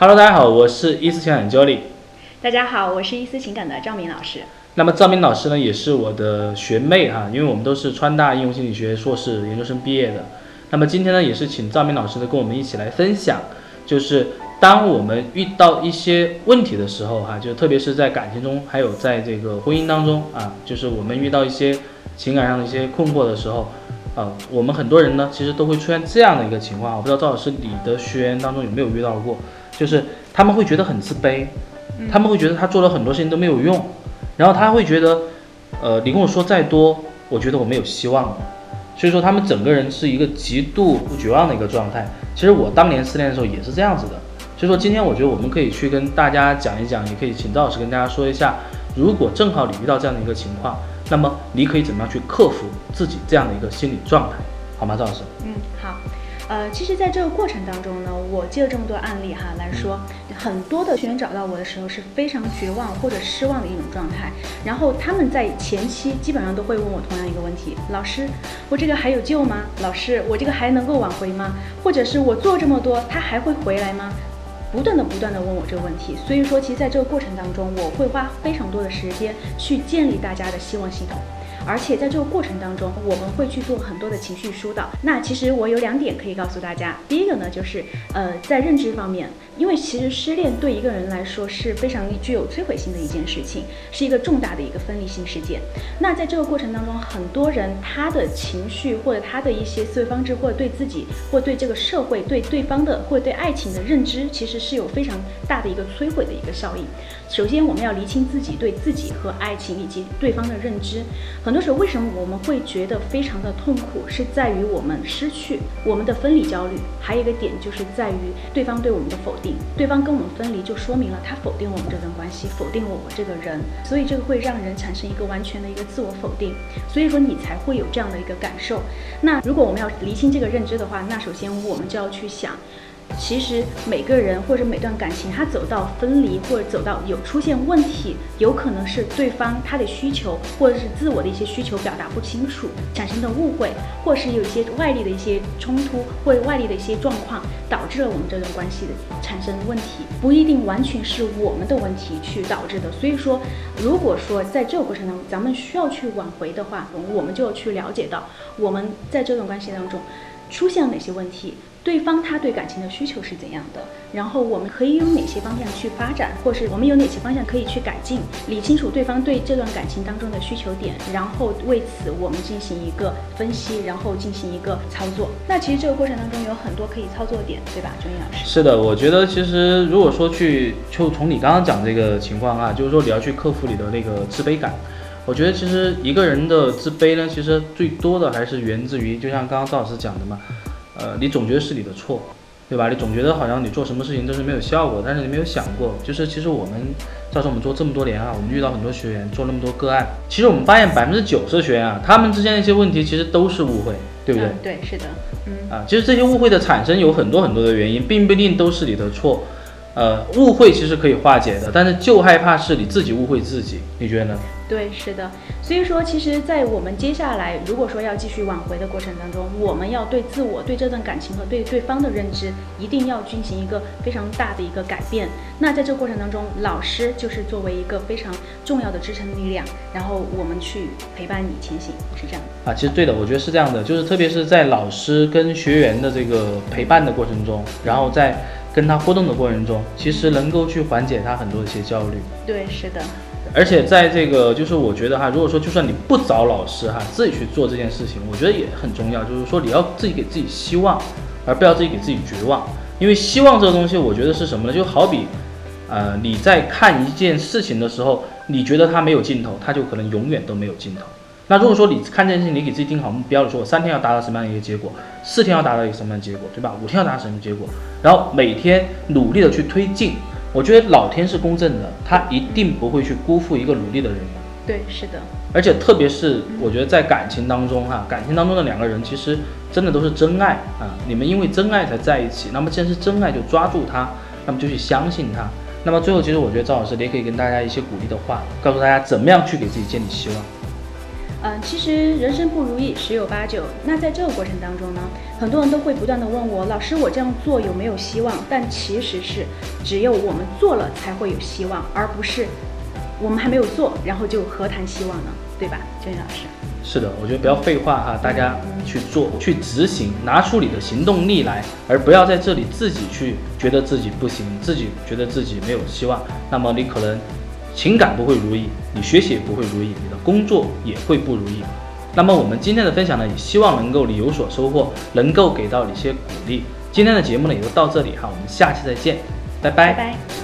Hello，大家好，我是伊思情感 Jolly。大家好，我是伊思情感的赵明老师。那么赵明老师呢，也是我的学妹哈，因为我们都是川大应用心理学硕士研究生毕业的。那么今天呢，也是请赵明老师呢跟我们一起来分享，就是当我们遇到一些问题的时候哈，就特别是在感情中，还有在这个婚姻当中啊，就是我们遇到一些情感上的一些困惑的时候，啊，我们很多人呢，其实都会出现这样的一个情况。我不知道赵老师你的学员当中有没有遇到过，就是他们会觉得很自卑，他们会觉得他做了很多事情都没有用，然后他会觉得，呃，你跟我说再多，我觉得我没有希望了。所以说他们整个人是一个极度绝望的一个状态。其实我当年失恋的时候也是这样子的。所以说今天我觉得我们可以去跟大家讲一讲，也可以请赵老师跟大家说一下，如果正好你遇到这样的一个情况，那么你可以怎么样去克服自己这样的一个心理状态，好吗，赵老师？嗯，好。呃，其实，在这个过程当中呢，我借了这么多案例哈来说，很多的学员找到我的时候是非常绝望或者失望的一种状态。然后他们在前期基本上都会问我同样一个问题：老师，我这个还有救吗？老师，我这个还能够挽回吗？或者是我做这么多，他还会回来吗？不断的不断的问我这个问题。所以说，其实在这个过程当中，我会花非常多的时间去建立大家的希望系统。而且在这个过程当中，我们会去做很多的情绪疏导。那其实我有两点可以告诉大家。第一个呢，就是呃，在认知方面，因为其实失恋对一个人来说是非常具有摧毁性的一件事情，是一个重大的一个分离性事件。那在这个过程当中，很多人他的情绪或者他的一些思维方式，或者对自己，或对这个社会、对对方的，或者对爱情的认知，其实是有非常大的一个摧毁的一个效应。首先，我们要厘清自己对自己和爱情以及对方的认知。很多时候，为什么我们会觉得非常的痛苦，是在于我们失去我们的分离焦虑。还有一个点就是在于对方对我们的否定，对方跟我们分离，就说明了他否定我们这段关系，否定了我这个人，所以这个会让人产生一个完全的一个自我否定。所以说你才会有这样的一个感受。那如果我们要厘清这个认知的话，那首先我们就要去想。其实每个人或者每段感情，他走到分离或者走到有出现问题，有可能是对方他的需求或者是自我的一些需求表达不清楚，产生的误会，或是有一些外力的一些冲突或者外力的一些状况，导致了我们这段关系的产生问题，不一定完全是我们的问题去导致的。所以说，如果说在这个过程当中，咱们需要去挽回的话，我们就要去了解到我们在这段关系当中出现了哪些问题。对方他对感情的需求是怎样的？然后我们可以有哪些方向去发展，或是我们有哪些方向可以去改进？理清楚对方对这段感情当中的需求点，然后为此我们进行一个分析，然后进行一个操作。那其实这个过程当中有很多可以操作点，对吧，钟毅老师？是的，我觉得其实如果说去就从你刚刚讲这个情况啊，就是说你要去克服你的那个自卑感。我觉得其实一个人的自卑呢，其实最多的还是源自于，就像刚刚赵老师讲的嘛。呃，你总觉得是你的错，对吧？你总觉得好像你做什么事情都是没有效果，但是你没有想过，就是其实我们，造成我们做这么多年啊，我们遇到很多学员做那么多个案，其实我们发现百分之九十的学员啊，他们之间的一些问题其实都是误会，对不对？对，是的，嗯啊，其实这些误会的产生有很多很多的原因，并不一定都是你的错。呃，误会其实可以化解的，但是就害怕是你自己误会自己，你觉得呢？对，是的。所以说，其实，在我们接下来如果说要继续挽回的过程当中，我们要对自我、对这段感情和对对方的认知，一定要进行一个非常大的一个改变。那在这个过程当中，老师就是作为一个非常重要的支撑力量，然后我们去陪伴你前行，是这样啊，其实对的，我觉得是这样的，就是特别是在老师跟学员的这个陪伴的过程中，然后在。跟他互动的过程中，其实能够去缓解他很多的一些焦虑。对，是的。而且在这个，就是我觉得哈，如果说就算你不找老师哈，自己去做这件事情，我觉得也很重要。就是说你要自己给自己希望，而不要自己给自己绝望。因为希望这个东西，我觉得是什么呢？就好比，呃，你在看一件事情的时候，你觉得它没有尽头，它就可能永远都没有尽头。那如果说你看这件事情，你给自己定好目标，说我三天要达到什么样的一个结果，四天要达到一个什么样的结果，对吧？五天要达到什么结果，然后每天努力的去推进，我觉得老天是公正的，他一定不会去辜负一个努力的人。对，是的。而且特别是我觉得在感情当中哈，感情当中的两个人其实真的都是真爱啊，你们因为真爱才在一起，那么既然是真爱，就抓住他，那么就去相信他。那么最后，其实我觉得赵老师你也可以跟大家一些鼓励的话，告诉大家怎么样去给自己建立希望。嗯，其实人生不如意十有八九。那在这个过程当中呢，很多人都会不断的问我，老师，我这样做有没有希望？但其实是只有我们做了才会有希望，而不是我们还没有做，然后就何谈希望呢？对吧，郑老师？是的，我觉得不要废话哈，大家去做、去执行，拿出你的行动力来，而不要在这里自己去觉得自己不行，自己觉得自己没有希望，那么你可能。情感不会如意，你学习也不会如意，你的工作也会不如意。那么我们今天的分享呢，也希望能够你有所收获，能够给到你一些鼓励。今天的节目呢，也就到这里哈，我们下期再见，拜拜。拜拜。